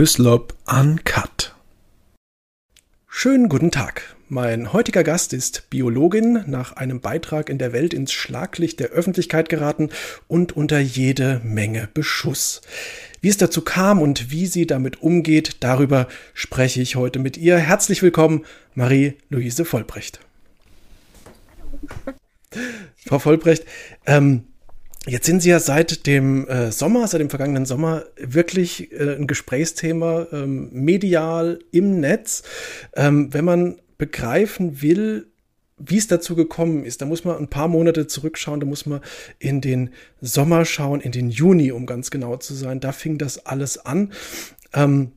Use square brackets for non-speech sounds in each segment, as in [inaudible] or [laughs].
Hyslop Uncut. Schönen guten Tag. Mein heutiger Gast ist Biologin, nach einem Beitrag in der Welt ins Schlaglicht der Öffentlichkeit geraten und unter jede Menge Beschuss. Wie es dazu kam und wie sie damit umgeht, darüber spreche ich heute mit ihr. Herzlich willkommen, Marie-Louise Vollbrecht. [laughs] Frau Vollbrecht, ähm, Jetzt sind Sie ja seit dem äh, Sommer, seit dem vergangenen Sommer wirklich äh, ein Gesprächsthema ähm, medial im Netz. Ähm, wenn man begreifen will, wie es dazu gekommen ist, da muss man ein paar Monate zurückschauen, da muss man in den Sommer schauen, in den Juni, um ganz genau zu sein. Da fing das alles an. Ähm,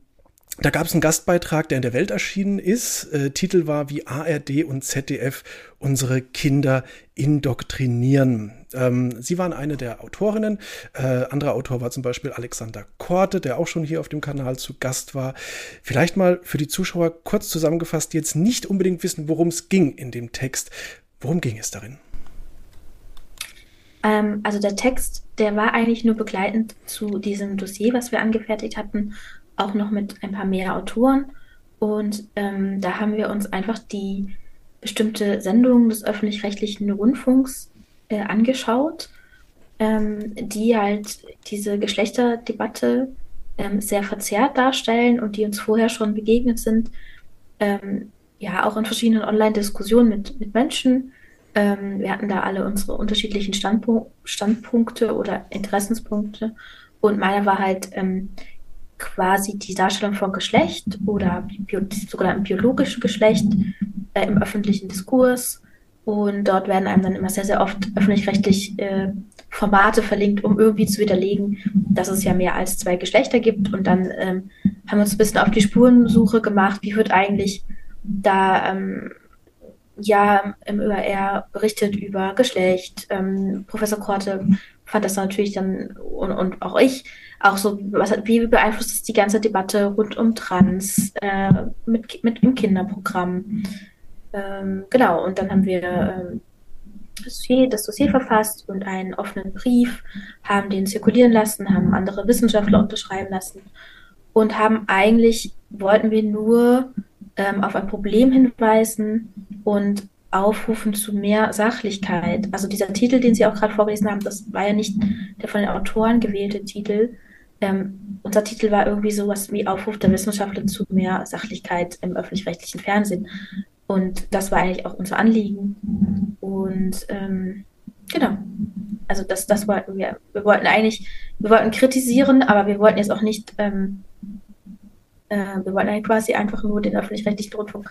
da gab es einen Gastbeitrag, der in der Welt erschienen ist. Äh, Titel war wie ARD und ZDF unsere Kinder indoktrinieren. Ähm, sie waren eine der Autorinnen. Äh, anderer Autor war zum Beispiel Alexander Korte, der auch schon hier auf dem Kanal zu Gast war. Vielleicht mal für die Zuschauer kurz zusammengefasst, die jetzt nicht unbedingt wissen, worum es ging in dem Text. Worum ging es darin? Ähm, also der Text, der war eigentlich nur begleitend zu diesem Dossier, was wir angefertigt hatten auch noch mit ein paar mehr Autoren. Und ähm, da haben wir uns einfach die bestimmte Sendungen des öffentlich-rechtlichen Rundfunks äh, angeschaut, ähm, die halt diese Geschlechterdebatte ähm, sehr verzerrt darstellen und die uns vorher schon begegnet sind. Ähm, ja, auch in verschiedenen Online-Diskussionen mit, mit Menschen. Ähm, wir hatten da alle unsere unterschiedlichen Standpu Standpunkte oder Interessenspunkte. Und meiner war halt, ähm, quasi die Darstellung von Geschlecht oder sogar im biologischen Geschlecht äh, im öffentlichen Diskurs. Und dort werden einem dann immer sehr, sehr oft öffentlich-rechtlich äh, Formate verlinkt, um irgendwie zu widerlegen, dass es ja mehr als zwei Geschlechter gibt. Und dann ähm, haben wir uns ein bisschen auf die Spurensuche gemacht, wie wird eigentlich da ähm, ja im ÖRR berichtet über Geschlecht. Ähm, Professor Korte fand das natürlich dann und, und auch ich auch so, was, wie beeinflusst es die ganze Debatte rund um Trans äh, mit, mit im Kinderprogramm? Ähm, genau, und dann haben wir ähm, das, Dossier, das Dossier verfasst und einen offenen Brief, haben den zirkulieren lassen, haben andere Wissenschaftler unterschreiben lassen und haben eigentlich, wollten wir nur ähm, auf ein Problem hinweisen und aufrufen zu mehr Sachlichkeit. Also dieser Titel, den Sie auch gerade vorgelesen haben, das war ja nicht der von den Autoren gewählte Titel, ähm, unser Titel war irgendwie sowas wie Aufruf der Wissenschaftler zu mehr Sachlichkeit im öffentlich-rechtlichen Fernsehen. Und das war eigentlich auch unser Anliegen. Und ähm, genau. Also das, das wollten wir. Wir wollten eigentlich, wir wollten kritisieren, aber wir wollten jetzt auch nicht, ähm, äh, wir wollten eigentlich quasi einfach nur den öffentlich-rechtlichen Rundfunk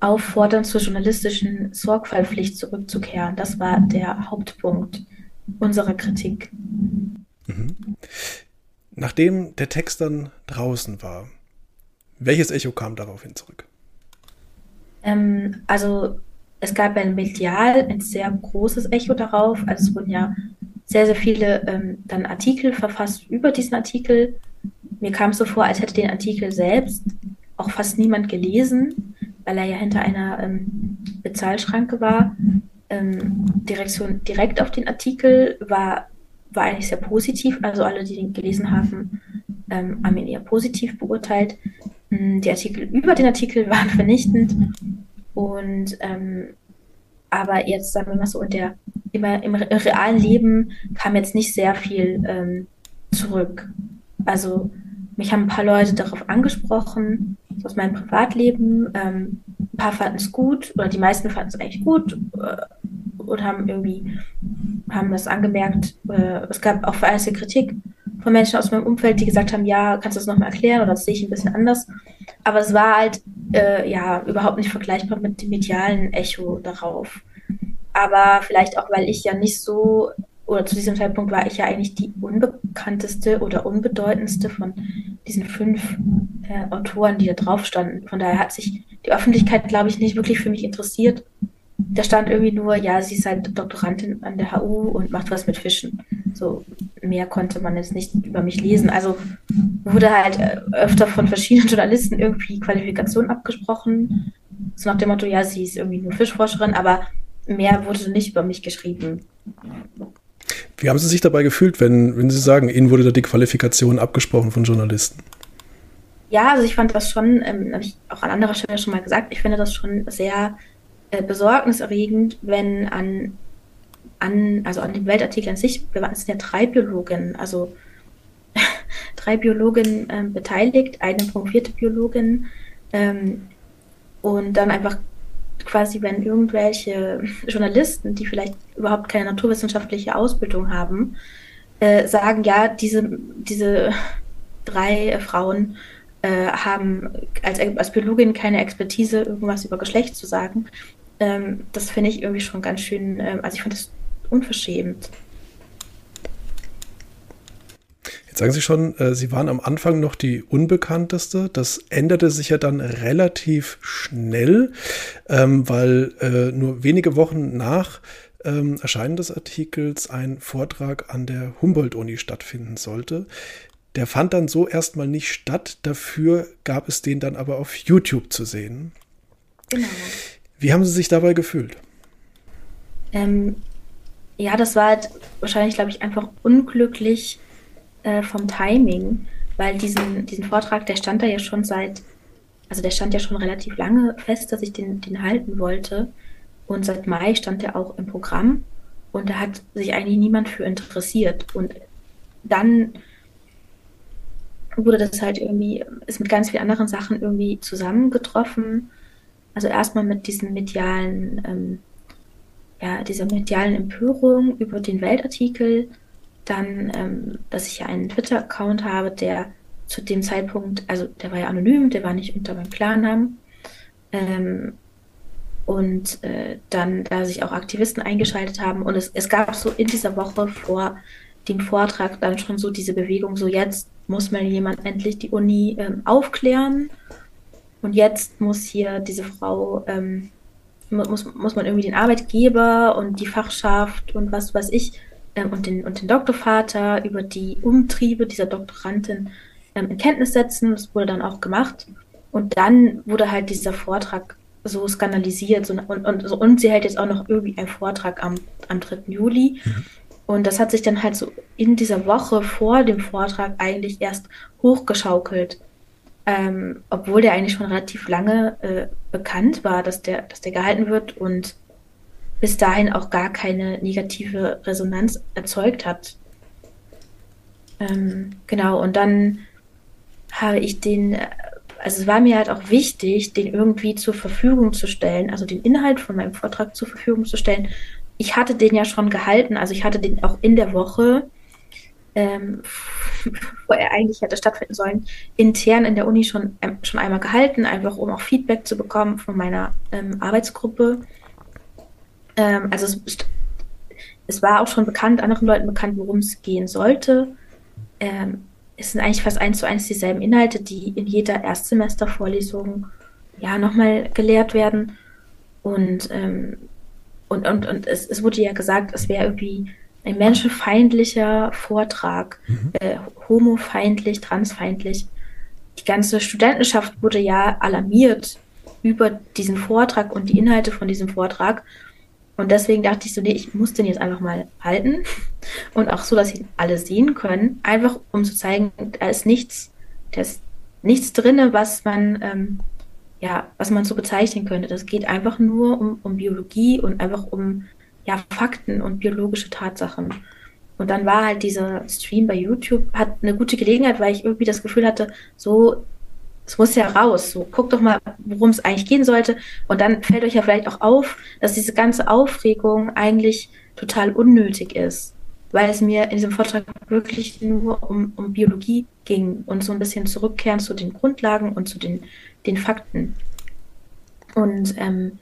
auffordern, zur journalistischen Sorgfaltspflicht zurückzukehren. Das war der Hauptpunkt unserer Kritik. Mhm. Nachdem der Text dann draußen war, welches Echo kam daraufhin zurück? Ähm, also es gab ein medial ein sehr großes Echo darauf. Also es wurden ja sehr, sehr viele ähm, dann Artikel verfasst über diesen Artikel. Mir kam es so vor, als hätte den Artikel selbst auch fast niemand gelesen, weil er ja hinter einer ähm, Bezahlschranke war. Ähm, Direktion direkt auf den Artikel war war eigentlich sehr positiv. Also alle, die den gelesen haben, ähm, haben ihn eher positiv beurteilt. Hm, die Artikel über den Artikel [laughs] waren vernichtend. Und ähm, aber jetzt, sagen wir mal so, in der, immer im, realen Leben kam jetzt nicht sehr viel ähm, zurück. Also mich haben ein paar Leute darauf angesprochen, aus meinem Privatleben. Ähm, ein paar fanden es gut oder die meisten fanden es eigentlich gut. Äh, und haben irgendwie haben das angemerkt. Äh, es gab auch vereinzelte Kritik von Menschen aus meinem Umfeld, die gesagt haben, ja, kannst du das nochmal erklären oder das sehe ich ein bisschen anders. Aber es war halt äh, ja überhaupt nicht vergleichbar mit dem medialen Echo darauf. Aber vielleicht auch, weil ich ja nicht so, oder zu diesem Zeitpunkt war ich ja eigentlich die unbekannteste oder unbedeutendste von diesen fünf äh, Autoren, die da drauf standen. Von daher hat sich die Öffentlichkeit, glaube ich, nicht wirklich für mich interessiert da stand irgendwie nur, ja, sie ist halt Doktorandin an der HU und macht was mit Fischen. So mehr konnte man jetzt nicht über mich lesen. Also wurde halt äh, öfter von verschiedenen [laughs] Journalisten irgendwie Qualifikation abgesprochen. So nach dem Motto, ja, sie ist irgendwie nur Fischforscherin, aber mehr wurde nicht über mich geschrieben. Wie haben Sie sich dabei gefühlt, wenn, wenn Sie sagen, Ihnen wurde da die Qualifikation abgesprochen von Journalisten? Ja, also ich fand das schon, ähm, habe ich auch an anderer Stelle schon mal gesagt, ich finde das schon sehr besorgniserregend, wenn an, an, also an dem Weltartikel an sich, wir waren, ja drei Biologinnen, also [laughs] drei Biologinnen ähm, beteiligt, eine promovierte Biologin ähm, und dann einfach quasi, wenn irgendwelche [laughs] Journalisten, die vielleicht überhaupt keine naturwissenschaftliche Ausbildung haben, äh, sagen, ja, diese, diese [laughs] drei äh, Frauen äh, haben als, als Biologin keine Expertise, irgendwas über Geschlecht zu sagen. Ähm, das finde ich irgendwie schon ganz schön, ähm, also ich finde das unverschämt. Jetzt sagen Sie schon, äh, Sie waren am Anfang noch die unbekannteste. Das änderte sich ja dann relativ schnell, ähm, weil äh, nur wenige Wochen nach ähm, Erscheinen des Artikels ein Vortrag an der Humboldt-Uni stattfinden sollte. Der fand dann so erstmal nicht statt. Dafür gab es den dann aber auf YouTube zu sehen. Genau. Wie haben Sie sich dabei gefühlt? Ähm, ja, das war halt wahrscheinlich, glaube ich, einfach unglücklich äh, vom Timing, weil diesen, diesen Vortrag, der stand da ja schon seit, also der stand ja schon relativ lange fest, dass ich den, den halten wollte. Und seit Mai stand er auch im Programm und da hat sich eigentlich niemand für interessiert. Und dann wurde das halt irgendwie, ist mit ganz vielen anderen Sachen irgendwie zusammengetroffen. Also erstmal mit diesen medialen, ähm, ja, dieser medialen Empörung über den Weltartikel, dann, ähm, dass ich ja einen Twitter-Account habe, der zu dem Zeitpunkt, also der war ja anonym, der war nicht unter meinem Klarnamen. Ähm, und äh, dann, da sich auch Aktivisten eingeschaltet haben. Und es, es gab so in dieser Woche vor dem Vortrag dann schon so diese Bewegung, so jetzt muss mal jemand endlich die Uni ähm, aufklären. Und jetzt muss hier diese Frau, ähm, muss, muss man irgendwie den Arbeitgeber und die Fachschaft und was weiß ich ähm, und, den, und den Doktorvater über die Umtriebe dieser Doktorandin ähm, in Kenntnis setzen. Das wurde dann auch gemacht. Und dann wurde halt dieser Vortrag so skandalisiert so, und, und, so, und sie hält jetzt auch noch irgendwie einen Vortrag am, am 3. Juli. Mhm. Und das hat sich dann halt so in dieser Woche vor dem Vortrag eigentlich erst hochgeschaukelt. Ähm, obwohl der eigentlich schon relativ lange äh, bekannt war, dass der, dass der gehalten wird und bis dahin auch gar keine negative Resonanz erzeugt hat. Ähm, genau, und dann habe ich den äh, also es war mir halt auch wichtig, den irgendwie zur Verfügung zu stellen, also den Inhalt von meinem Vortrag zur Verfügung zu stellen. Ich hatte den ja schon gehalten, also ich hatte den auch in der Woche, ähm, [laughs] wo er eigentlich hätte stattfinden sollen, intern in der Uni schon, ähm, schon einmal gehalten, einfach um auch Feedback zu bekommen von meiner ähm, Arbeitsgruppe. Ähm, also es, es, war auch schon bekannt, anderen Leuten bekannt, worum es gehen sollte. Ähm, es sind eigentlich fast eins zu eins dieselben Inhalte, die in jeder Erstsemestervorlesung ja nochmal gelehrt werden. Und, ähm, und, und, und es, es wurde ja gesagt, es wäre irgendwie ein menschenfeindlicher Vortrag, mhm. äh, homofeindlich, transfeindlich. Die ganze Studentenschaft wurde ja alarmiert über diesen Vortrag und die Inhalte von diesem Vortrag. Und deswegen dachte ich so, nee, ich muss den jetzt einfach mal halten. [laughs] Und auch so, dass ihn alle sehen können. Einfach um zu zeigen, da ist nichts, da ist nichts drin, was man, ähm, ja, was man so bezeichnen könnte. Das geht einfach nur um, um Biologie und einfach um ja, Fakten und biologische Tatsachen. Und dann war halt dieser Stream bei YouTube, hat eine gute Gelegenheit, weil ich irgendwie das Gefühl hatte, so es muss ja raus. So, guckt doch mal, worum es eigentlich gehen sollte. Und dann fällt euch ja vielleicht auch auf, dass diese ganze Aufregung eigentlich total unnötig ist. Weil es mir in diesem Vortrag wirklich nur um, um Biologie ging und so ein bisschen zurückkehren zu den Grundlagen und zu den, den Fakten. Und ähm,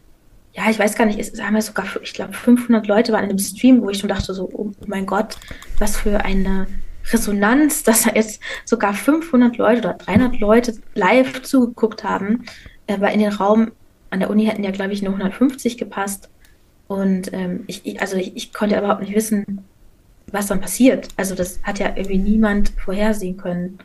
ja, ich weiß gar nicht, es haben ja sogar, ich glaube, 500 Leute waren in dem Stream, wo ich schon dachte, so, oh mein Gott, was für eine Resonanz, [laughs] dass da jetzt sogar 500 Leute oder 300 Leute live zugeguckt haben, äh, weil in den Raum an der Uni hätten ja, glaube ich, nur 150 gepasst. Und ähm, ich, also ich, ich konnte überhaupt nicht wissen, was dann passiert. Also das hat ja irgendwie niemand vorhersehen können.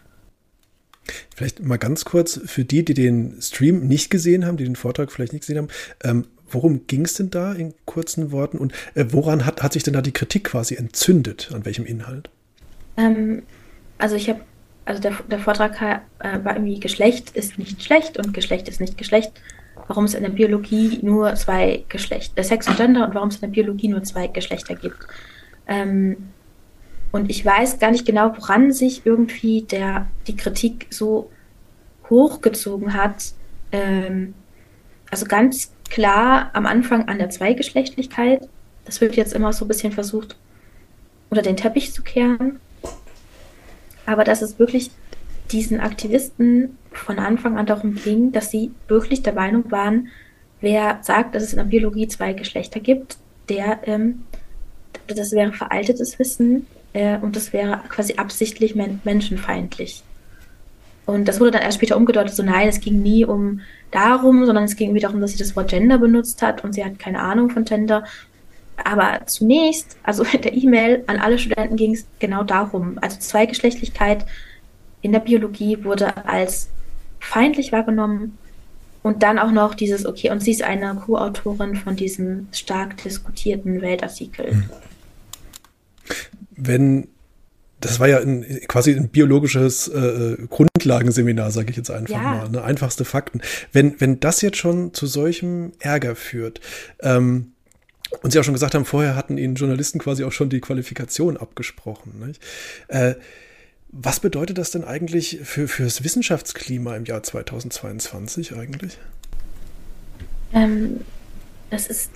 Vielleicht mal ganz kurz für die, die den Stream nicht gesehen haben, die den Vortrag vielleicht nicht gesehen haben. Ähm, worum ging es denn da in kurzen Worten und äh, woran hat, hat sich denn da die Kritik quasi entzündet? An welchem Inhalt? Ähm, also ich habe also der, der Vortrag äh, war irgendwie Geschlecht ist nicht schlecht und Geschlecht ist nicht Geschlecht. Warum es in der Biologie nur zwei Geschlechter, äh, Sex und Gender und warum es in der Biologie nur zwei Geschlechter gibt. Ähm, und ich weiß gar nicht genau, woran sich irgendwie der, die Kritik so hochgezogen hat. Ähm, also ganz klar am Anfang an der Zweigeschlechtlichkeit. Das wird jetzt immer so ein bisschen versucht, unter den Teppich zu kehren. Aber dass es wirklich diesen Aktivisten von Anfang an darum ging, dass sie wirklich der Meinung waren, wer sagt, dass es in der Biologie zwei Geschlechter gibt, der, ähm, das wäre veraltetes Wissen äh, und das wäre quasi absichtlich men menschenfeindlich. Und das wurde dann erst später umgedeutet, so nein, es ging nie um darum, sondern es ging irgendwie darum, dass sie das Wort Gender benutzt hat und sie hat keine Ahnung von Gender. Aber zunächst, also [laughs] in der E-Mail an alle Studenten ging es genau darum. Also Zweigeschlechtlichkeit in der Biologie wurde als feindlich wahrgenommen und dann auch noch dieses, okay, und sie ist eine Co-Autorin von diesem stark diskutierten Weltartikel. Wenn das war ja ein, quasi ein biologisches äh, Grundlagenseminar, sage ich jetzt einfach ja. mal, ne? einfachste Fakten. Wenn, wenn das jetzt schon zu solchem Ärger führt, ähm, und Sie auch schon gesagt haben, vorher hatten Ihnen Journalisten quasi auch schon die Qualifikation abgesprochen. Äh, was bedeutet das denn eigentlich für, das Wissenschaftsklima im Jahr 2022 eigentlich? Ähm, das ist,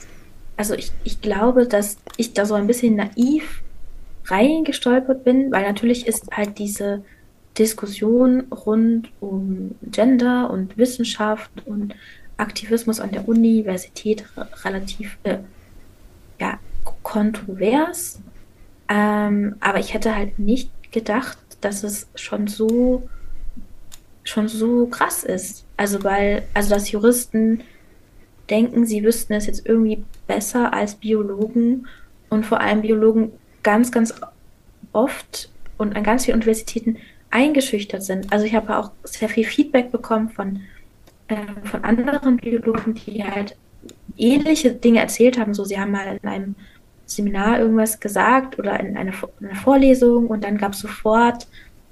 also ich, ich glaube, dass ich da so ein bisschen naiv reingestolpert bin, weil natürlich ist halt diese Diskussion rund um Gender und Wissenschaft und Aktivismus an der Universität relativ äh, ja, kontrovers. Ähm, aber ich hätte halt nicht gedacht, dass es schon so schon so krass ist. Also weil, also dass Juristen denken, sie wüssten es jetzt irgendwie besser als Biologen und vor allem Biologen ganz, ganz oft und an ganz vielen Universitäten eingeschüchtert sind. Also ich habe auch sehr viel Feedback bekommen von, äh, von anderen Biologen, die halt ähnliche Dinge erzählt haben. So, sie haben mal in einem Seminar irgendwas gesagt oder in einer, einer Vorlesung und dann gab es sofort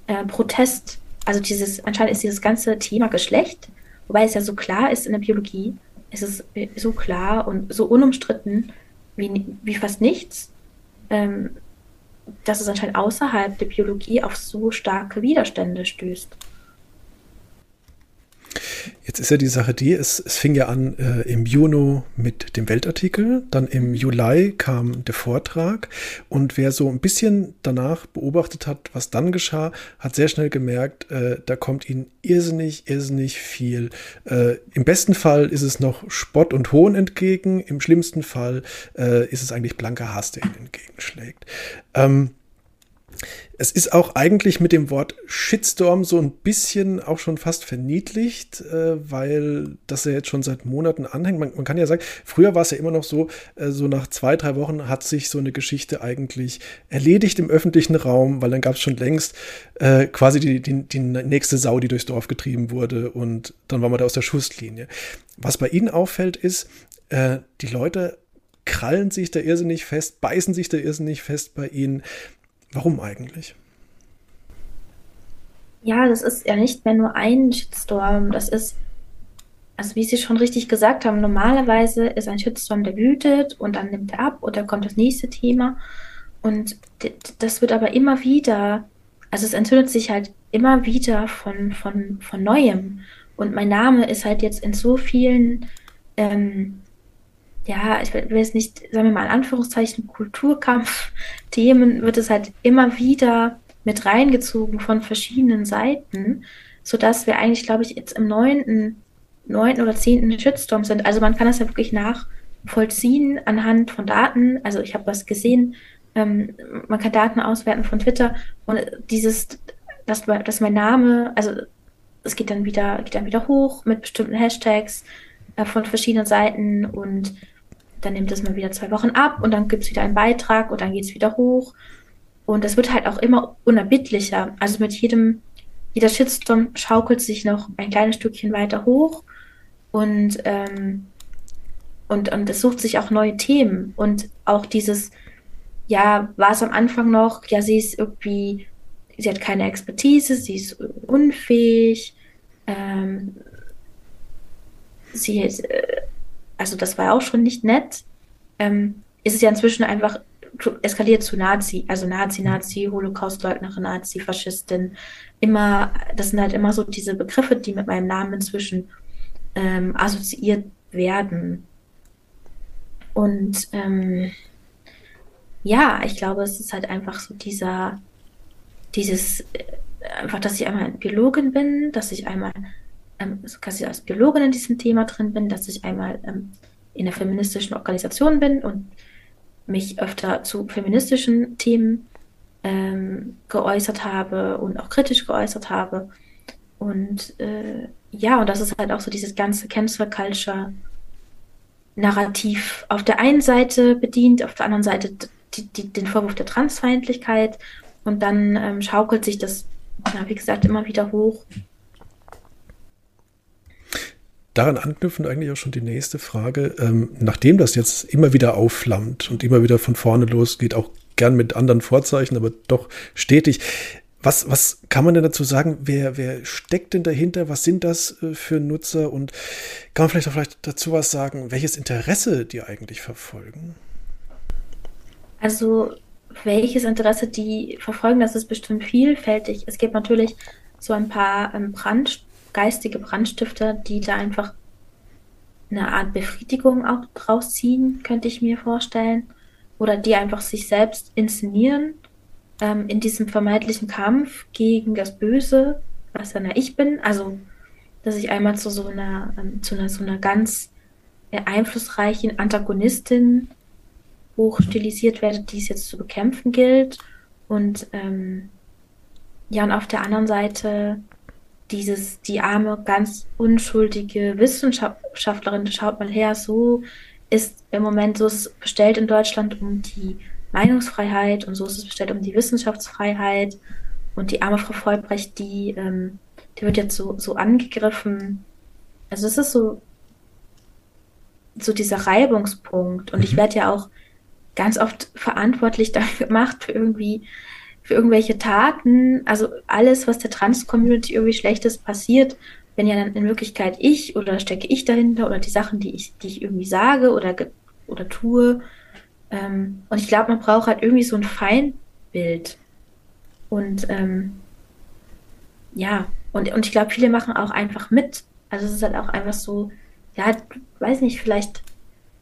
äh, Protest. Also dieses, anscheinend ist dieses ganze Thema Geschlecht, wobei es ja so klar ist in der Biologie, ist es so klar und so unumstritten wie, wie fast nichts. Ähm, dass es anscheinend außerhalb der Biologie auf so starke Widerstände stößt. Jetzt ist ja die Sache die, es, es fing ja an äh, im Juni mit dem Weltartikel, dann im Juli kam der Vortrag und wer so ein bisschen danach beobachtet hat, was dann geschah, hat sehr schnell gemerkt, äh, da kommt ihnen irrsinnig, irrsinnig viel. Äh, Im besten Fall ist es noch Spott und Hohn entgegen, im schlimmsten Fall äh, ist es eigentlich blanker Hass, der ihnen entgegenschlägt. Ähm, es ist auch eigentlich mit dem Wort Shitstorm so ein bisschen auch schon fast verniedlicht, äh, weil das ja jetzt schon seit Monaten anhängt. Man, man kann ja sagen, früher war es ja immer noch so, äh, so nach zwei, drei Wochen hat sich so eine Geschichte eigentlich erledigt im öffentlichen Raum, weil dann gab es schon längst äh, quasi die, die, die nächste Sau, die durchs Dorf getrieben wurde und dann war man da aus der Schusslinie. Was bei Ihnen auffällt, ist, äh, die Leute krallen sich da irrsinnig fest, beißen sich da irrsinnig fest bei Ihnen. Warum eigentlich? Ja, das ist ja nicht mehr nur ein Shitstorm. Das ist, also wie Sie schon richtig gesagt haben, normalerweise ist ein Shitstorm, der wütet und dann nimmt er ab und dann kommt das nächste Thema. Und das wird aber immer wieder, also es entzündet sich halt immer wieder von, von, von Neuem. Und mein Name ist halt jetzt in so vielen ähm, ja, ich will jetzt nicht, sagen wir mal in Anführungszeichen, Kulturkampf-Themen [laughs] wird es halt immer wieder mit reingezogen von verschiedenen Seiten, sodass wir eigentlich, glaube ich, jetzt im neunten, neunten oder zehnten Shitstorm sind. Also man kann das ja wirklich nachvollziehen anhand von Daten. Also ich habe was gesehen, ähm, man kann Daten auswerten von Twitter und dieses, dass, dass mein Name, also es geht dann wieder, geht dann wieder hoch mit bestimmten Hashtags äh, von verschiedenen Seiten und dann nimmt es mal wieder zwei Wochen ab und dann gibt es wieder einen Beitrag und dann geht es wieder hoch. Und es wird halt auch immer unerbittlicher. Also mit jedem, jeder Shitstorm schaukelt sich noch ein kleines Stückchen weiter hoch und, ähm, und, und es sucht sich auch neue Themen. Und auch dieses, ja, war es am Anfang noch, ja, sie ist irgendwie sie hat keine Expertise, sie ist unfähig, ähm, sie ist, äh, also das war auch schon nicht nett, ähm, ist es ja inzwischen einfach eskaliert zu Nazi, also Nazi, Nazi, Holocaustleugnerin, Nazi, Faschistin. Immer, das sind halt immer so diese Begriffe, die mit meinem Namen inzwischen ähm, assoziiert werden. Und ähm, ja, ich glaube, es ist halt einfach so dieser, dieses, äh, einfach, dass ich einmal Biologin bin, dass ich einmal ähm, quasi als Biologin in diesem Thema drin bin, dass ich einmal ähm, in einer feministischen Organisation bin und mich öfter zu feministischen Themen ähm, geäußert habe und auch kritisch geäußert habe. Und äh, ja, und das ist halt auch so dieses ganze Cancel Culture Narrativ auf der einen Seite bedient, auf der anderen Seite die, die, den Vorwurf der Transfeindlichkeit und dann ähm, schaukelt sich das, wie gesagt, immer wieder hoch daran anknüpfend eigentlich auch schon die nächste Frage. Ähm, nachdem das jetzt immer wieder aufflammt und immer wieder von vorne losgeht, auch gern mit anderen Vorzeichen, aber doch stetig. Was, was kann man denn dazu sagen? Wer, wer steckt denn dahinter? Was sind das äh, für Nutzer? Und kann man vielleicht auch vielleicht dazu was sagen, welches Interesse die eigentlich verfolgen? Also, welches Interesse die verfolgen, das ist bestimmt vielfältig. Es gibt natürlich so ein paar ähm, Brand, geistige Brandstifter, die da einfach eine Art Befriedigung auch draus ziehen, könnte ich mir vorstellen. Oder die einfach sich selbst inszenieren ähm, in diesem vermeintlichen Kampf gegen das Böse, was dann ja ich bin. Also, dass ich einmal zu so einer, ähm, zu einer, so einer ganz äh, einflussreichen Antagonistin hochstilisiert werde, die es jetzt zu bekämpfen gilt. Und ähm, ja, und auf der anderen Seite dieses, die arme, ganz unschuldige Wissenschaftlerin, schaut mal her, so ist im Moment, so ist es bestellt in Deutschland um die Meinungsfreiheit und so ist es bestellt um die Wissenschaftsfreiheit. Und die arme Frau Vollbrecht, die, ähm, die wird jetzt so, so angegriffen. Also es ist so, so dieser Reibungspunkt. Und mhm. ich werde ja auch ganz oft verantwortlich [laughs] dafür gemacht, für irgendwie für irgendwelche Taten, also alles, was der Trans-Community irgendwie Schlechtes passiert, wenn ja dann in Wirklichkeit ich oder stecke ich dahinter oder die Sachen, die ich, die ich irgendwie sage oder, oder tue. Ähm, und ich glaube, man braucht halt irgendwie so ein Feindbild. Und ähm, ja, und, und ich glaube, viele machen auch einfach mit. Also es ist halt auch einfach so, ja, weiß nicht, vielleicht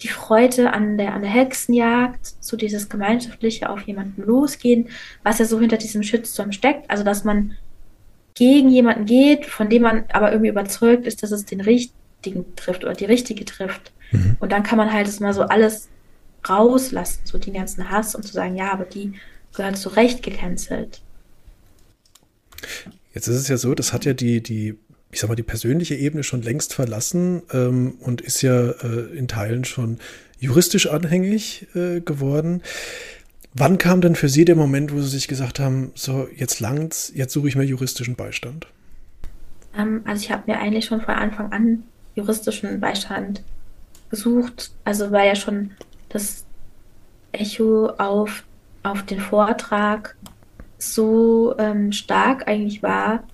die Freude an der, an der Hexenjagd, so dieses gemeinschaftliche auf jemanden losgehen, was ja so hinter diesem Shitstorm steckt. Also, dass man gegen jemanden geht, von dem man aber irgendwie überzeugt ist, dass es den richtigen trifft oder die richtige trifft. Mhm. Und dann kann man halt das mal so alles rauslassen, so den ganzen Hass und zu sagen, ja, aber die gehört zu Recht gecancelt. Jetzt ist es ja so, das hat ja die, die ich sag mal, die persönliche Ebene schon längst verlassen ähm, und ist ja äh, in Teilen schon juristisch anhängig äh, geworden. Wann kam denn für Sie der Moment, wo Sie sich gesagt haben, so jetzt langt's, jetzt suche ich mir juristischen Beistand? Ähm, also ich habe mir eigentlich schon von Anfang an juristischen Beistand gesucht. Also war ja schon das Echo auf, auf den Vortrag so ähm, stark eigentlich war,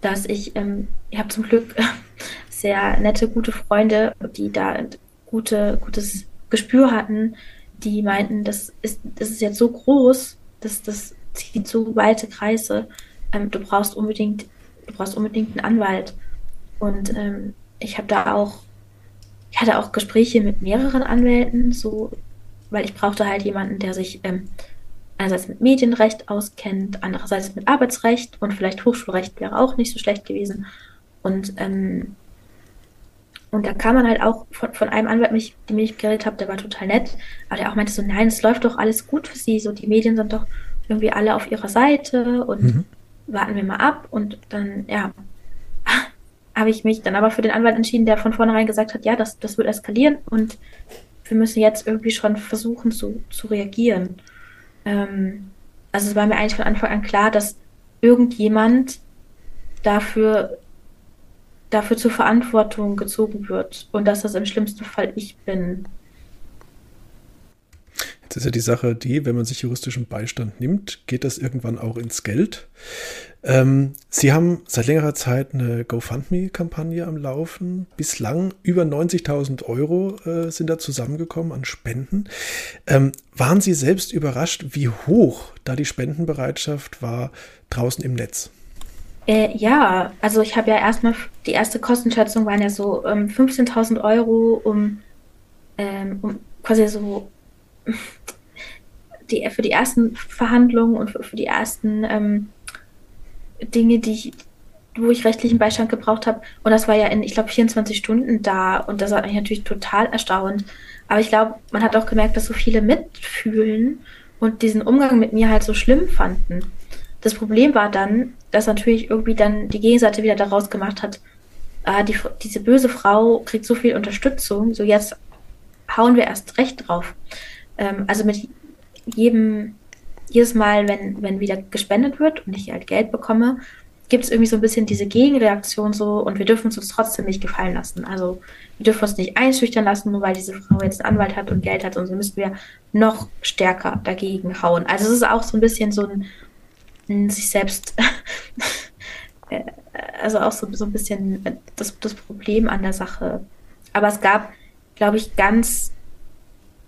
dass ich, ähm, ich habe zum Glück [laughs] sehr nette, gute Freunde, die da gute, gutes Gespür hatten, die meinten, das ist, das ist jetzt so groß, dass das zieht so weite Kreise. Ähm, du brauchst unbedingt, du brauchst unbedingt einen Anwalt. Und ähm, ich habe da auch, ich hatte auch Gespräche mit mehreren Anwälten, so, weil ich brauchte halt jemanden, der sich ähm, einerseits mit Medienrecht auskennt, andererseits mit Arbeitsrecht und vielleicht Hochschulrecht wäre auch nicht so schlecht gewesen. Und, ähm, und da kam man halt auch von, von einem Anwalt, mit dem ich geredet habe, der war total nett, aber der auch meinte so, nein, es läuft doch alles gut für sie, so die Medien sind doch irgendwie alle auf ihrer Seite und mhm. warten wir mal ab und dann, ja, [laughs] habe ich mich dann aber für den Anwalt entschieden, der von vornherein gesagt hat, ja, das, das wird eskalieren und wir müssen jetzt irgendwie schon versuchen zu, zu reagieren. Ähm, also es war mir eigentlich von Anfang an klar, dass irgendjemand dafür, dafür zur Verantwortung gezogen wird und dass das im schlimmsten Fall ich bin. Das ist ja die Sache, die, wenn man sich juristischen Beistand nimmt, geht das irgendwann auch ins Geld. Ähm, Sie haben seit längerer Zeit eine GoFundMe-Kampagne am Laufen. Bislang über 90.000 Euro äh, sind da zusammengekommen an Spenden. Ähm, waren Sie selbst überrascht, wie hoch da die Spendenbereitschaft war draußen im Netz? Äh, ja, also ich habe ja erstmal, die erste Kostenschätzung waren ja so ähm, 15.000 Euro, um, ähm, um quasi so die, für die ersten Verhandlungen und für, für die ersten ähm, Dinge, die ich, wo ich rechtlichen Beistand gebraucht habe. Und das war ja in, ich glaube, 24 Stunden da. Und das hat mich natürlich total erstaunt. Aber ich glaube, man hat auch gemerkt, dass so viele mitfühlen und diesen Umgang mit mir halt so schlimm fanden. Das Problem war dann, dass natürlich irgendwie dann die Gegenseite wieder daraus gemacht hat, ah, die, diese böse Frau kriegt so viel Unterstützung, so jetzt hauen wir erst recht drauf. Ähm, also mit jedem, jedes Mal, wenn, wenn wieder gespendet wird und ich halt Geld bekomme, gibt es irgendwie so ein bisschen diese Gegenreaktion so und wir dürfen es uns trotzdem nicht gefallen lassen. Also wir dürfen uns nicht einschüchtern lassen, nur weil diese Frau jetzt einen Anwalt hat und Geld hat und so müssen wir noch stärker dagegen hauen. Also es ist auch so ein bisschen so ein, ein sich selbst, [laughs] äh, also auch so, so ein bisschen das, das Problem an der Sache. Aber es gab, glaube ich, ganz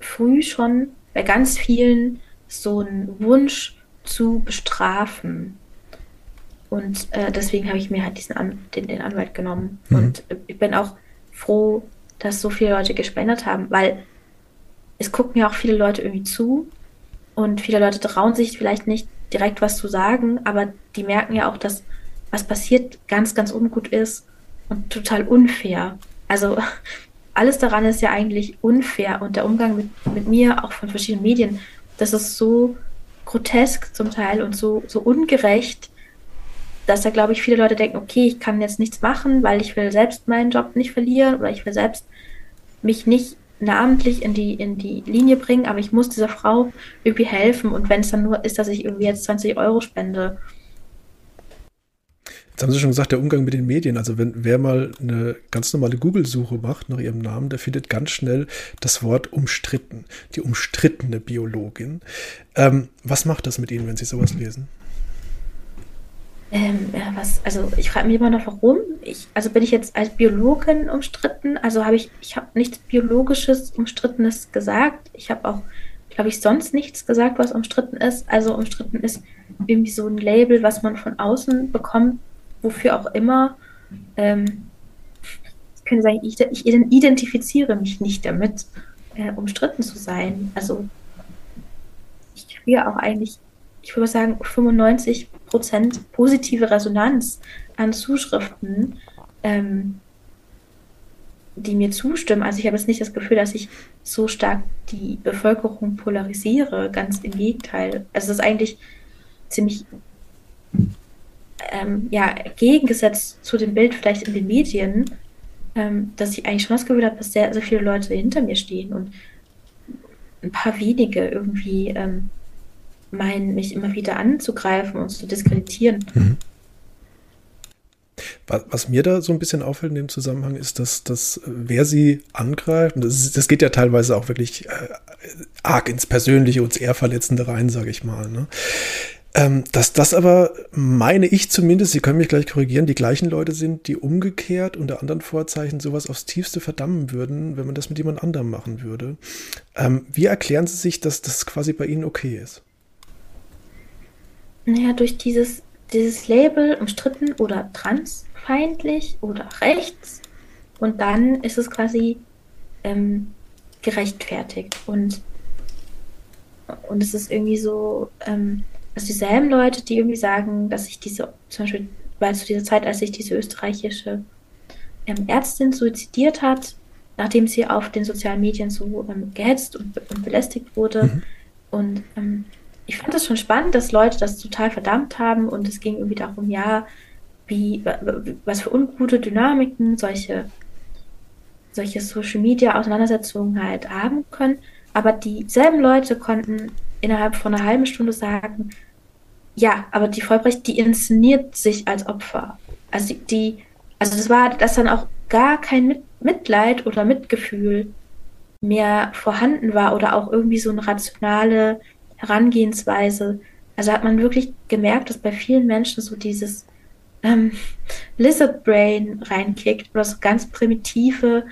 früh schon bei ganz vielen so einen Wunsch zu bestrafen. Und äh, deswegen habe ich mir halt diesen An den, den Anwalt genommen. Mhm. Und ich bin auch froh, dass so viele Leute gespendet haben, weil es gucken ja auch viele Leute irgendwie zu und viele Leute trauen sich vielleicht nicht direkt was zu sagen, aber die merken ja auch, dass was passiert ganz, ganz ungut ist und total unfair. Also alles daran ist ja eigentlich unfair und der Umgang mit, mit mir, auch von verschiedenen Medien, das ist so grotesk zum Teil und so, so ungerecht, dass da, glaube ich, viele Leute denken, okay, ich kann jetzt nichts machen, weil ich will selbst meinen Job nicht verlieren oder ich will selbst mich nicht namentlich in die, in die Linie bringen, aber ich muss dieser Frau irgendwie helfen und wenn es dann nur ist, dass ich irgendwie jetzt 20 Euro spende Jetzt haben Sie schon gesagt, der Umgang mit den Medien. Also wenn wer mal eine ganz normale Google-Suche macht nach ihrem Namen, der findet ganz schnell das Wort umstritten. Die umstrittene Biologin. Ähm, was macht das mit Ihnen, wenn Sie sowas lesen? Ähm, ja, was, also ich frage mich immer noch, warum. Ich, also bin ich jetzt als Biologin umstritten? Also habe ich, ich habe nichts Biologisches, Umstrittenes gesagt. Ich habe auch, glaube ich, sonst nichts gesagt, was umstritten ist. Also umstritten ist irgendwie so ein Label, was man von außen bekommt, wofür auch immer. Ähm, ich könnte sagen, ich, ich, identifiziere mich nicht damit, äh, umstritten zu sein. Also ich kriege auch eigentlich, ich würde sagen, 95 Prozent positive Resonanz an Zuschriften, ähm, die mir zustimmen. Also ich habe jetzt nicht das Gefühl, dass ich so stark die Bevölkerung polarisiere. Ganz im Gegenteil. Also es ist eigentlich ziemlich ähm, ja, gegengesetzt zu dem Bild vielleicht in den Medien, ähm, dass ich eigentlich schon das Gefühl habe, dass sehr, sehr viele Leute hinter mir stehen und ein paar wenige irgendwie ähm, meinen, mich immer wieder anzugreifen und zu diskreditieren. Mhm. Was mir da so ein bisschen auffällt in dem Zusammenhang ist, dass, dass wer sie angreift, und das, das geht ja teilweise auch wirklich äh, arg ins Persönliche und ins Ehrverletzende rein, sage ich mal. Ne? Ähm, dass das aber, meine ich zumindest, Sie können mich gleich korrigieren, die gleichen Leute sind, die umgekehrt unter anderen Vorzeichen sowas aufs tiefste verdammen würden, wenn man das mit jemand anderem machen würde. Ähm, wie erklären Sie sich, dass das quasi bei Ihnen okay ist? Naja, durch dieses, dieses Label umstritten oder transfeindlich oder rechts und dann ist es quasi ähm, gerechtfertigt und, und es ist irgendwie so, ähm, also dieselben Leute, die irgendwie sagen, dass ich diese, zum Beispiel, weil zu dieser Zeit, als sich diese österreichische ähm, Ärztin suizidiert hat, nachdem sie auf den sozialen Medien so ähm, gehetzt und, und, belästigt wurde. Mhm. Und ähm, ich fand es schon spannend, dass Leute das total verdammt haben und es ging irgendwie darum, ja, wie, was für ungute Dynamiken solche, solche Social Media Auseinandersetzungen halt haben können. Aber dieselben Leute konnten innerhalb von einer halben Stunde sagen, ja, aber die Vollbrecht, die inszeniert sich als Opfer. Also die, also das war das dann auch gar kein Mit Mitleid oder Mitgefühl mehr vorhanden war oder auch irgendwie so eine rationale Herangehensweise. Also hat man wirklich gemerkt, dass bei vielen Menschen so dieses ähm, Lizard Brain reinkickt oder so ganz primitive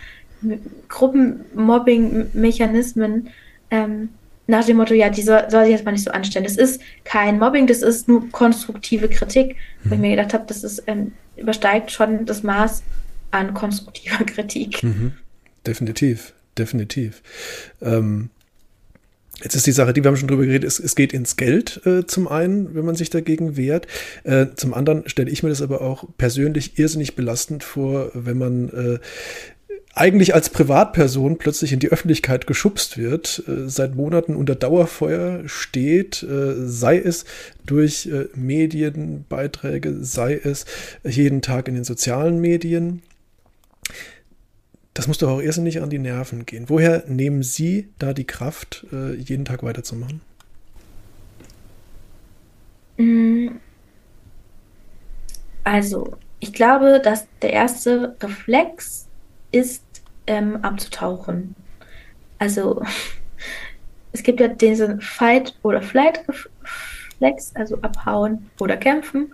Gruppenmobbing-Mechanismen ähm, nach dem Motto, ja, die soll, soll sich jetzt mal nicht so anstellen. Das ist kein Mobbing, das ist nur konstruktive Kritik. Mhm. Weil ich mir gedacht habe, das ist, ähm, übersteigt schon das Maß an konstruktiver [laughs] Kritik. Mhm. Definitiv, definitiv. Ähm, Jetzt ist die Sache, die wir haben schon drüber geredet, es, es geht ins Geld äh, zum einen, wenn man sich dagegen wehrt. Äh, zum anderen stelle ich mir das aber auch persönlich irrsinnig belastend vor, wenn man äh, eigentlich als Privatperson plötzlich in die Öffentlichkeit geschubst wird, äh, seit Monaten unter Dauerfeuer steht, äh, sei es durch äh, Medienbeiträge, sei es jeden Tag in den sozialen Medien das muss doch auch nicht an die Nerven gehen. Woher nehmen Sie da die Kraft, äh, jeden Tag weiterzumachen? Mm. Also, ich glaube, dass der erste Reflex ist, ähm, abzutauchen. Also, [laughs] es gibt ja diesen Fight- oder Flight-Reflex, also abhauen oder kämpfen.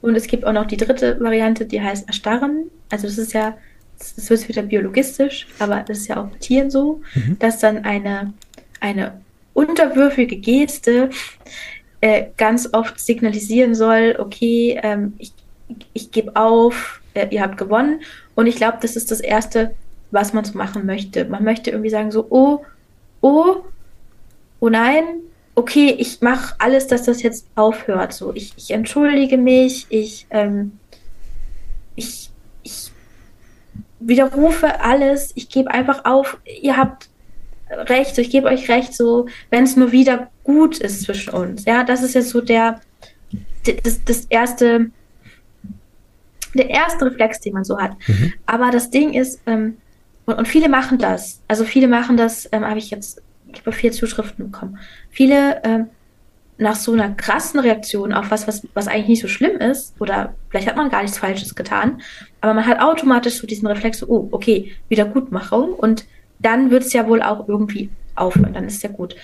Und es gibt auch noch die dritte Variante, die heißt erstarren. Also, das ist ja das wird wieder biologistisch, aber das ist ja auch bei Tieren so, mhm. dass dann eine, eine unterwürfige Geste äh, ganz oft signalisieren soll, okay, ähm, ich, ich gebe auf, äh, ihr habt gewonnen. Und ich glaube, das ist das Erste, was man so machen möchte. Man möchte irgendwie sagen so, oh, oh, oh nein, okay, ich mache alles, dass das jetzt aufhört. So, ich, ich entschuldige mich, ich, ähm, ich widerrufe alles, ich gebe einfach auf, ihr habt recht, ich gebe euch recht, so, wenn es nur wieder gut ist zwischen uns. Ja, das ist jetzt so der, das, das erste, der erste Reflex, den man so hat. Mhm. Aber das Ding ist, ähm, und, und, viele machen das, also viele machen das, ähm, habe ich jetzt, ich habe vier Zuschriften bekommen. Viele ähm, nach so einer krassen Reaktion auf was, was, was eigentlich nicht so schlimm ist, oder vielleicht hat man gar nichts Falsches getan, aber man hat automatisch so diesen Reflex, oh, okay, Wiedergutmachung und dann wird es ja wohl auch irgendwie aufhören, dann ist es ja gut.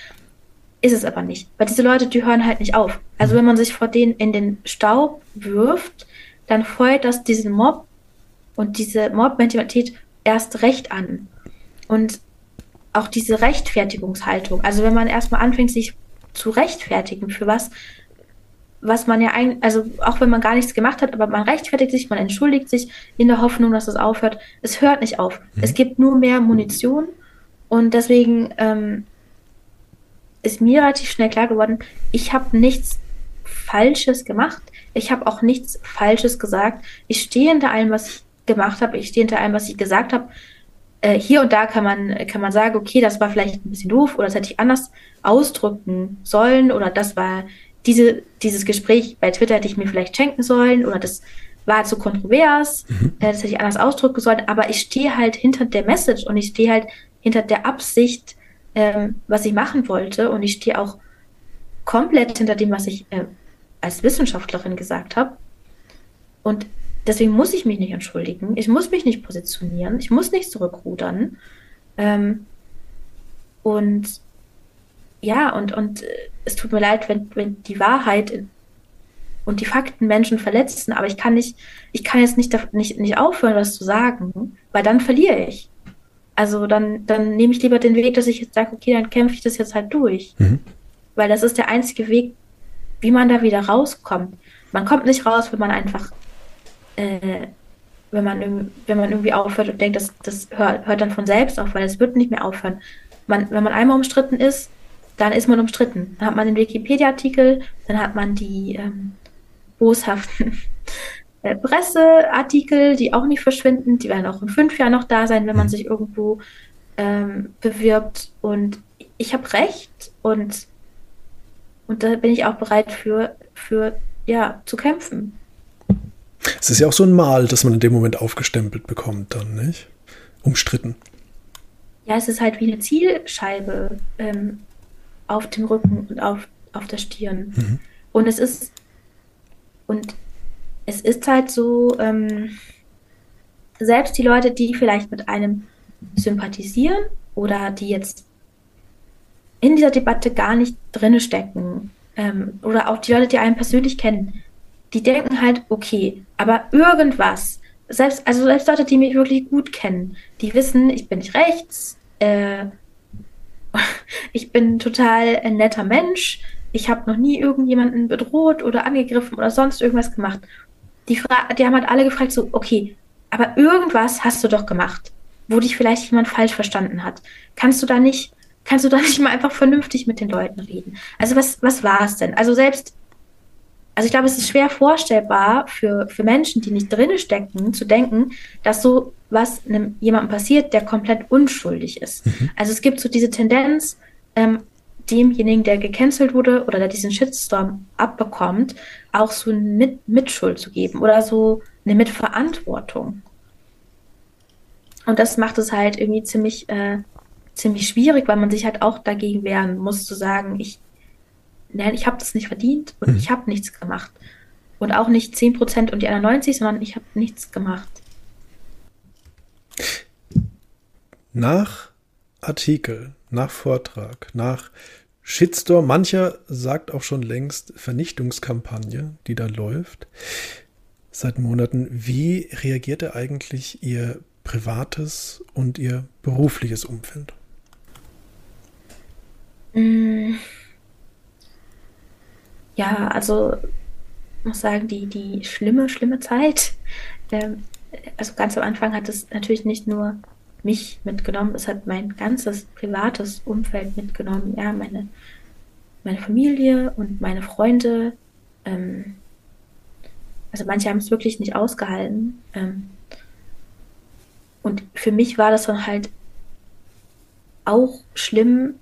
Ist es aber nicht, weil diese Leute, die hören halt nicht auf. Also wenn man sich vor denen in den Staub wirft, dann feuert das diesen Mob und diese Mob-Mentalität erst recht an. Und auch diese Rechtfertigungshaltung. Also wenn man erstmal anfängt, sich zu rechtfertigen für was, was man ja eigentlich, also auch wenn man gar nichts gemacht hat, aber man rechtfertigt sich, man entschuldigt sich in der Hoffnung, dass es aufhört. Es hört nicht auf. Mhm. Es gibt nur mehr Munition und deswegen ähm, ist mir relativ schnell klar geworden, ich habe nichts Falsches gemacht. Ich habe auch nichts Falsches gesagt. Ich stehe hinter allem, was ich gemacht habe. Ich stehe hinter allem, was ich gesagt habe. Äh, hier und da kann man, kann man sagen, okay, das war vielleicht ein bisschen doof oder das hätte ich anders ausdrücken sollen oder das war diese, dieses Gespräch bei Twitter hätte ich mir vielleicht schenken sollen oder das war zu kontrovers, mhm. Äh, das hätte ich anders ausdrücken sollen, aber ich stehe halt hinter der Message und ich stehe halt hinter der Absicht, ähm, was ich machen wollte und ich stehe auch komplett hinter dem, was ich äh, als Wissenschaftlerin gesagt habe. Und deswegen muss ich mich nicht entschuldigen, ich muss mich nicht positionieren, ich muss nicht zurückrudern. Ähm, und ja, und, und äh, es tut mir leid, wenn, wenn die Wahrheit und die Fakten Menschen verletzen, aber ich kann nicht, ich kann jetzt nicht, nicht, nicht aufhören, das zu sagen, weil dann verliere ich. Also dann, dann nehme ich lieber den Weg, dass ich jetzt sage, okay, dann kämpfe ich das jetzt halt durch. Mhm. Weil das ist der einzige Weg, wie man da wieder rauskommt. Man kommt nicht raus, wenn man einfach, äh, wenn man, wenn man irgendwie aufhört und denkt, das, das hört, hört dann von selbst auf, weil es wird nicht mehr aufhören. Man, wenn man einmal umstritten ist, dann ist man umstritten. Dann hat man den Wikipedia-Artikel, dann hat man die ähm, boshaften [laughs] äh, Presseartikel, die auch nicht verschwinden. Die werden auch in fünf Jahren noch da sein, wenn man mhm. sich irgendwo ähm, bewirbt. Und ich habe recht und, und da bin ich auch bereit für, für ja, zu kämpfen. Es ist ja auch so ein Mal, das man in dem Moment aufgestempelt bekommt, dann, nicht? Umstritten. Ja, es ist halt wie eine Zielscheibe. Ähm, auf dem Rücken und auf, auf der Stirn. Mhm. Und es ist, und es ist halt so, ähm, selbst die Leute, die vielleicht mit einem sympathisieren oder die jetzt in dieser Debatte gar nicht drinne stecken ähm, oder auch die Leute, die einen persönlich kennen, die denken halt, okay, aber irgendwas, selbst, also selbst Leute, die mich wirklich gut kennen, die wissen, ich bin nicht rechts, äh, [laughs] ich bin total ein netter Mensch, ich habe noch nie irgendjemanden bedroht oder angegriffen oder sonst irgendwas gemacht. Die, die haben halt alle gefragt, so, okay, aber irgendwas hast du doch gemacht, wo dich vielleicht jemand falsch verstanden hat. Kannst du da nicht, kannst du da nicht mal einfach vernünftig mit den Leuten reden? Also was, was war es denn? Also selbst also ich glaube, es ist schwer vorstellbar für, für Menschen, die nicht drinne stecken, zu denken, dass so was einem, jemandem passiert, der komplett unschuldig ist. Mhm. Also es gibt so diese Tendenz, ähm, demjenigen, der gecancelt wurde oder der diesen Shitstorm abbekommt, auch so eine Mit Mitschuld zu geben oder so eine Mitverantwortung. Und das macht es halt irgendwie ziemlich, äh, ziemlich schwierig, weil man sich halt auch dagegen wehren muss, zu sagen, ich nein, ich habe das nicht verdient und mhm. ich habe nichts gemacht. Und auch nicht 10% und die anderen 90, sondern ich habe nichts gemacht. Nach Artikel, nach Vortrag, nach Shitstorm, mancher sagt auch schon längst Vernichtungskampagne, die da läuft seit Monaten. Wie reagierte eigentlich Ihr privates und Ihr berufliches Umfeld? Mmh ja, also muss sagen, die, die schlimme, schlimme Zeit. Ähm, also ganz am Anfang hat es natürlich nicht nur mich mitgenommen, es hat mein ganzes privates Umfeld mitgenommen. Ja, meine, meine Familie und meine Freunde. Ähm, also manche haben es wirklich nicht ausgehalten. Ähm, und für mich war das dann halt auch schlimm,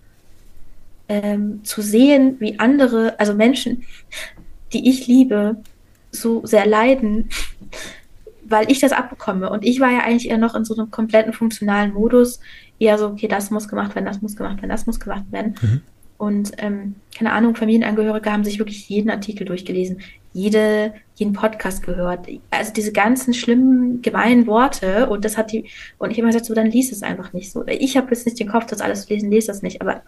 ähm, zu sehen, wie andere, also Menschen, die ich liebe, so sehr leiden, [laughs] weil ich das abbekomme. Und ich war ja eigentlich eher noch in so einem kompletten funktionalen Modus, eher so, okay, das muss gemacht werden, das muss gemacht werden, das muss gemacht werden. Mhm. Und ähm, keine Ahnung, Familienangehörige haben sich wirklich jeden Artikel durchgelesen, jede, jeden Podcast gehört. Also diese ganzen schlimmen, gemeinen Worte und das hat die, und ich habe immer gesagt, so, dann lies es einfach nicht so. Ich habe jetzt nicht den Kopf, das alles zu lesen, lese das nicht, aber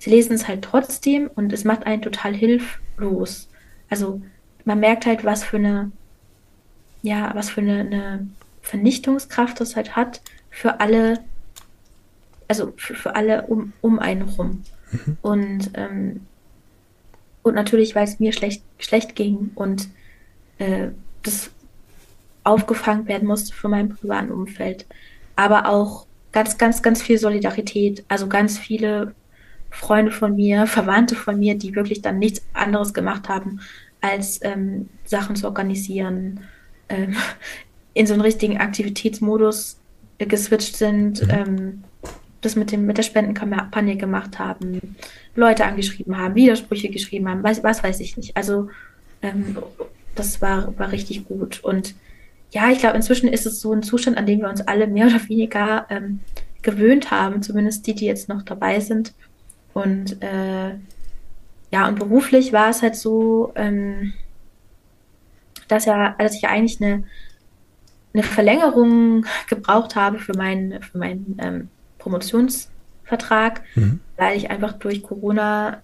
sie lesen es halt trotzdem und es macht einen total hilflos. Also man merkt halt, was für eine, ja, was für eine, eine Vernichtungskraft das halt hat für alle, also für, für alle um, um einen rum. Mhm. Und, ähm, und natürlich, weil es mir schlecht, schlecht ging und äh, das aufgefangen werden musste für mein privaten Umfeld. Aber auch ganz, ganz, ganz viel Solidarität. Also ganz viele Freunde von mir, Verwandte von mir, die wirklich dann nichts anderes gemacht haben, als ähm, Sachen zu organisieren, ähm, [laughs] in so einen richtigen Aktivitätsmodus geswitcht sind, mhm. ähm, das mit, dem, mit der Spendenkampagne gemacht haben, Leute angeschrieben haben, Widersprüche geschrieben haben, was, was weiß ich nicht. Also ähm, das war, war richtig gut. Und ja, ich glaube, inzwischen ist es so ein Zustand, an dem wir uns alle mehr oder weniger ähm, gewöhnt haben, zumindest die, die jetzt noch dabei sind. Und äh, ja, und beruflich war es halt so, ähm, dass ja, dass ich ja eigentlich eine, eine Verlängerung [laughs] gebraucht habe für meinen, für meinen ähm, Promotionsvertrag, mhm. weil ich einfach durch Corona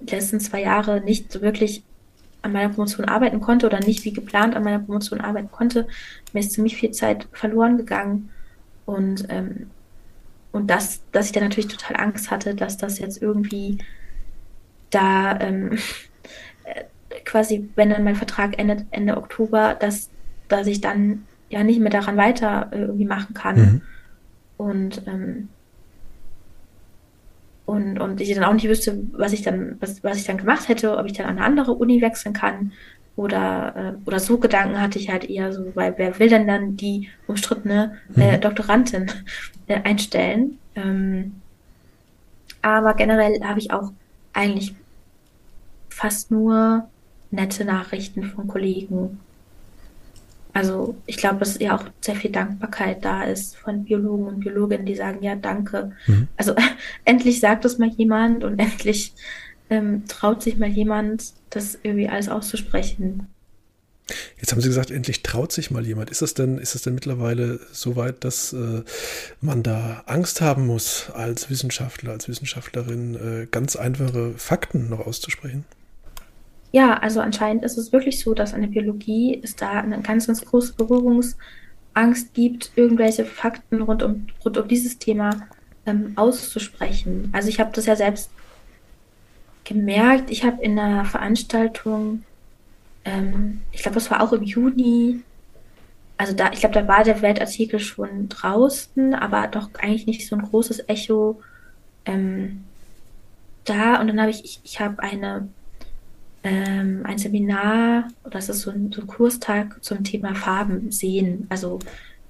die letzten zwei Jahre nicht so wirklich an meiner Promotion arbeiten konnte oder nicht wie geplant an meiner Promotion arbeiten konnte. Mir ist ziemlich viel Zeit verloren gegangen. Und ähm, und das, dass ich da natürlich total Angst hatte, dass das jetzt irgendwie da ähm, äh, [laughs] quasi, wenn dann mein Vertrag endet Ende Oktober, dass, dass ich dann ja nicht mehr daran weiter äh, irgendwie machen kann. Mhm. Und, ähm, und, und ich dann auch nicht wüsste, was ich dann, was, was ich dann gemacht hätte, ob ich dann an eine andere Uni wechseln kann oder, äh, oder so Gedanken hatte ich halt eher so, weil wer will denn dann die umstrittene äh, mhm. Doktorandin äh, einstellen? Ähm, aber generell habe ich auch eigentlich fast nur nette Nachrichten von Kollegen. Also ich glaube, dass ja auch sehr viel Dankbarkeit da ist von Biologen und Biologinnen, die sagen, ja, danke. Mhm. Also [laughs] endlich sagt es mal jemand und [laughs] endlich ähm, traut sich mal jemand, das irgendwie alles auszusprechen. Jetzt haben Sie gesagt, endlich traut sich mal jemand. Ist es denn, ist es denn mittlerweile so weit, dass äh, man da Angst haben muss, als Wissenschaftler, als Wissenschaftlerin äh, ganz einfache Fakten noch auszusprechen? Ja, also anscheinend ist es wirklich so, dass an der Biologie es da eine ganz, ganz große Berührungsangst gibt, irgendwelche Fakten rund um, rund um dieses Thema ähm, auszusprechen. Also ich habe das ja selbst gemerkt. Ich habe in einer Veranstaltung ähm, ich glaube, das war auch im Juni. Also da, ich glaube, da war der Weltartikel schon draußen, aber doch eigentlich nicht so ein großes Echo ähm, da. Und dann habe ich, ich, ich habe eine ähm, ein Seminar, das ist so ein, so ein Kurstag zum Thema Farben sehen, also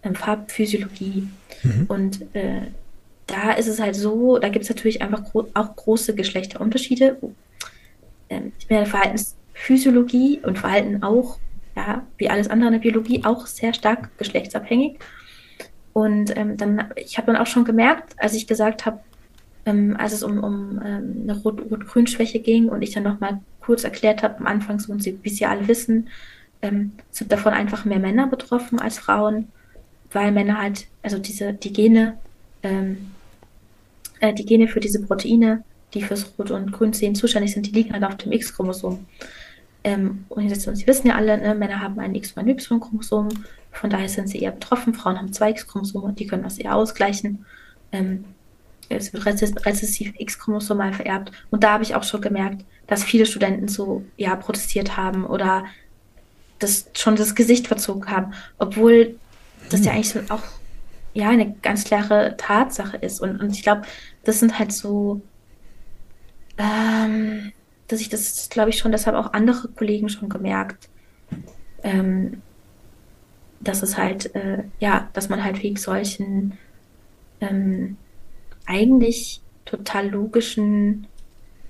ähm, Farbphysiologie. Mhm. Und äh, da ist es halt so, da gibt es natürlich einfach gro auch große Geschlechterunterschiede. Ähm, ich bin ja Verhaltens Physiologie und Verhalten auch, ja, wie alles andere in der Biologie, auch sehr stark geschlechtsabhängig. Und ähm, dann, ich habe dann auch schon gemerkt, als ich gesagt habe, ähm, als es um, um ähm, eine Rot-Grün-Schwäche ging und ich dann nochmal kurz erklärt habe, am Anfang, so, wie Sie alle wissen, ähm, sind davon einfach mehr Männer betroffen als Frauen, weil Männer halt, also diese, die Gene, ähm, äh, die Gene für diese Proteine, die fürs Rot- und Grün-Sehen zuständig sind, die liegen halt auf dem X-Chromosom ähm, Organisation. Sie wissen ja alle, ne, Männer haben ein X- und ein Y-Chromosom, von daher sind sie eher betroffen. Frauen haben zwei X-Chromosome, die können das eher ausgleichen. Ähm, es wird rezessiv X-chromosomal vererbt. Und da habe ich auch schon gemerkt, dass viele Studenten so ja protestiert haben oder das schon das Gesicht verzogen haben, obwohl das ja hm. eigentlich so auch ja eine ganz klare Tatsache ist. Und, und ich glaube, das sind halt so ähm, dass ich das, glaube ich, schon, deshalb auch andere Kollegen schon gemerkt, ähm, dass es halt, äh, ja, dass man halt wegen solchen ähm, eigentlich total logischen,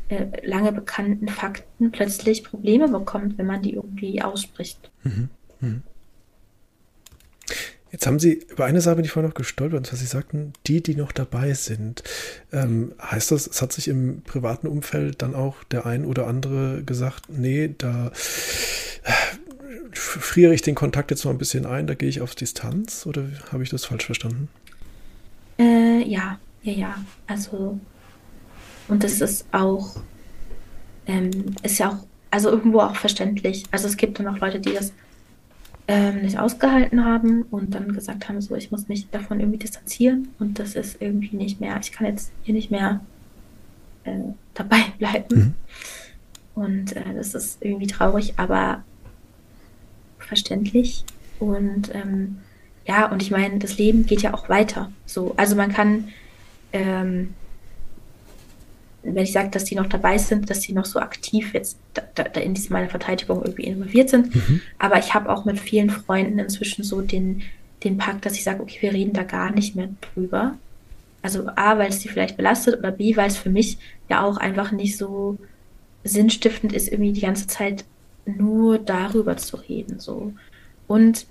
äh, lange bekannten Fakten plötzlich Probleme bekommt, wenn man die irgendwie ausspricht. Mhm. Mhm. Jetzt haben Sie über eine Sache bin ich vorhin noch gestolpert, und zwar Sie sagten, die, die noch dabei sind. Ähm, heißt das, es hat sich im privaten Umfeld dann auch der ein oder andere gesagt, nee, da äh, friere ich den Kontakt jetzt noch ein bisschen ein, da gehe ich auf Distanz oder habe ich das falsch verstanden? Äh, ja, ja, ja. Also, und das ist auch, ähm, ist ja auch, also irgendwo auch verständlich. Also es gibt dann auch Leute, die das ähm, nicht ausgehalten haben und dann gesagt haben, so, ich muss mich davon irgendwie distanzieren und das ist irgendwie nicht mehr, ich kann jetzt hier nicht mehr äh, dabei [laughs] bleiben. Mhm. Und äh, das ist irgendwie traurig, aber verständlich. Und ähm, ja, und ich meine, das Leben geht ja auch weiter. So, also man kann ähm, wenn ich sage, dass die noch dabei sind, dass sie noch so aktiv jetzt da, da in diese meine Verteidigung irgendwie involviert sind. Mhm. Aber ich habe auch mit vielen Freunden inzwischen so den, den Pakt, dass ich sage, okay, wir reden da gar nicht mehr drüber. Also A, weil es die vielleicht belastet oder B, weil es für mich ja auch einfach nicht so sinnstiftend ist, irgendwie die ganze Zeit nur darüber zu reden. So. Und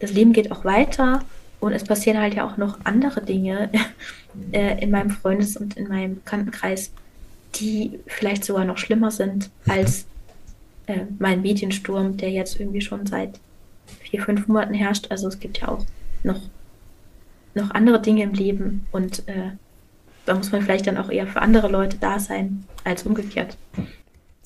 das Leben geht auch weiter und es passieren halt ja auch noch andere Dinge [laughs] äh, in meinem Freundes- und in meinem Bekanntenkreis, die vielleicht sogar noch schlimmer sind mhm. als äh, mein Mediensturm, der jetzt irgendwie schon seit vier, fünf Monaten herrscht. Also es gibt ja auch noch, noch andere Dinge im Leben und äh, da muss man vielleicht dann auch eher für andere Leute da sein als umgekehrt.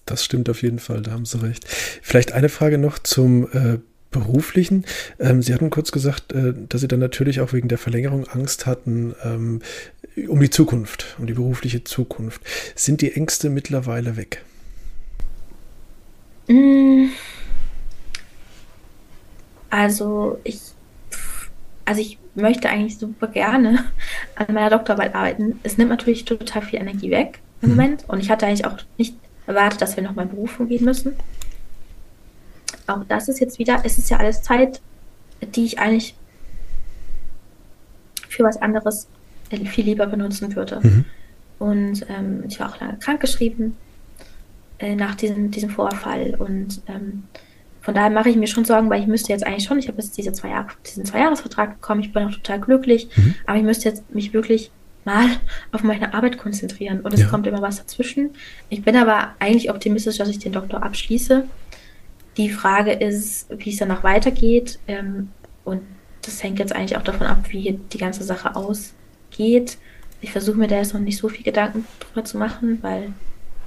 Das stimmt auf jeden Fall, da haben Sie recht. Vielleicht eine Frage noch zum äh, beruflichen. Ähm, Sie hatten kurz gesagt, äh, dass Sie dann natürlich auch wegen der Verlängerung Angst hatten ähm, um die Zukunft, um die berufliche Zukunft. Sind die Ängste mittlerweile weg? Mm. Also ich, also ich möchte eigentlich super gerne an meiner Doktorarbeit arbeiten. Es nimmt natürlich total viel Energie weg im mhm. Moment und ich hatte eigentlich auch nicht erwartet, dass wir noch mal in Berufung gehen müssen auch das ist jetzt wieder, es ist ja alles Zeit, die ich eigentlich für was anderes viel lieber benutzen würde. Mhm. Und ähm, ich war auch lange krankgeschrieben äh, nach diesem, diesem Vorfall. Und ähm, von daher mache ich mir schon Sorgen, weil ich müsste jetzt eigentlich schon, ich habe jetzt diese zwei Jahre, diesen Zweijahresvertrag bekommen, ich bin auch total glücklich, mhm. aber ich müsste jetzt mich wirklich mal [laughs] auf meine Arbeit konzentrieren. Und es ja. kommt immer was dazwischen. Ich bin aber eigentlich optimistisch, dass ich den Doktor abschließe Die Frage ist, wie es danach weitergeht. Ähm, und das hängt jetzt eigentlich auch davon ab, wie die ganze Sache ausgeht. Ich versuche mir da jetzt noch nicht so viel Gedanken drüber zu machen, weil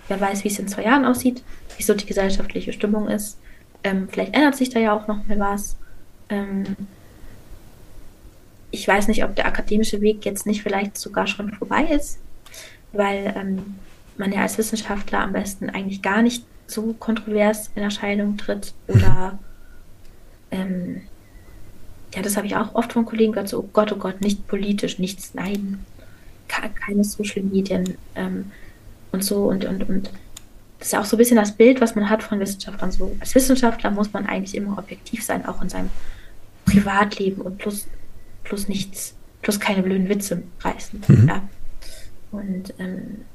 wer weiß, wie es in zwei Jahren aussieht, wie so die gesellschaftliche Stimmung ist. Ähm, vielleicht ändert sich da ja auch noch mal was. Ähm, ich weiß nicht, ob der akademische Weg jetzt nicht vielleicht sogar schon vorbei ist, weil ähm, man ja als Wissenschaftler am besten eigentlich gar nicht so kontrovers in Erscheinung tritt oder [laughs] ähm, ja, das habe ich auch oft von Kollegen gehört, so, oh Gott, oh Gott, nicht politisch, nichts, nein, keine Social Medien ähm, und so und, und, und das ist ja auch so ein bisschen das Bild, was man hat von Wissenschaftlern. So, als Wissenschaftler muss man eigentlich immer objektiv sein, auch in seinem Privatleben und plus, plus nichts, plus keine blöden Witze reißen. Mhm. Ja. Und, ähm,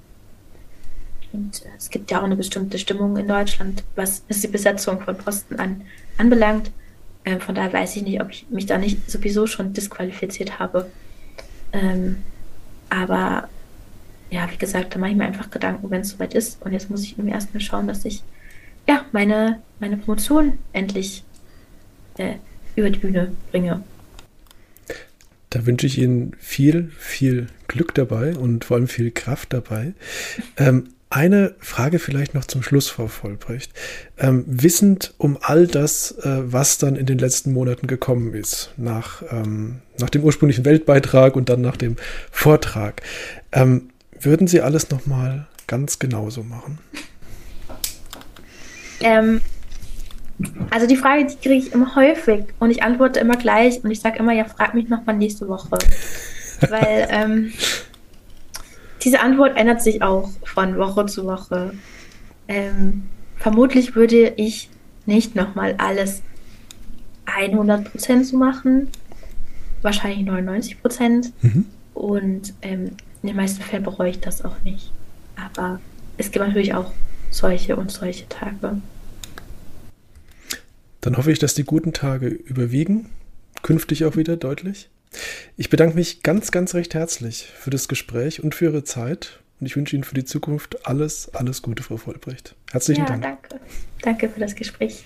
und es gibt ja auch eine bestimmte Stimmung in Deutschland, was die Besetzung von Posten an, anbelangt. Ähm, von daher weiß ich nicht, ob ich mich da nicht sowieso schon disqualifiziert habe. Ähm, aber ja, wie gesagt, da mache ich mir einfach Gedanken, wenn es soweit ist. Und jetzt muss ich irgendwie erstmal schauen, dass ich ja meine, meine Promotion endlich äh, über die Bühne bringe. Da wünsche ich Ihnen viel, viel Glück dabei und vor allem viel Kraft dabei. [laughs] Ähm, eine Frage vielleicht noch zum Schluss, Frau Vollbrecht. Ähm, wissend um all das, äh, was dann in den letzten Monaten gekommen ist, nach, ähm, nach dem ursprünglichen Weltbeitrag und dann nach dem Vortrag, ähm, würden Sie alles nochmal ganz genauso machen? Ähm, also die Frage, die kriege ich immer häufig und ich antworte immer gleich und ich sage immer, ja, frag mich nochmal nächste Woche. [laughs] Weil ähm, diese Antwort ändert sich auch von Woche zu Woche. Ähm, vermutlich würde ich nicht nochmal alles 100% so machen, wahrscheinlich 99%. Mhm. Und ähm, in den meisten Fällen bereue ich das auch nicht. Aber es gibt natürlich auch solche und solche Tage. Dann hoffe ich, dass die guten Tage überwiegen, künftig auch wieder deutlich. Ich bedanke mich ganz, ganz recht herzlich für das Gespräch und für Ihre Zeit. Und ich wünsche Ihnen für die Zukunft alles, alles Gute, Frau Vollbrecht. Herzlichen ja, Dank. Danke. Danke für das Gespräch.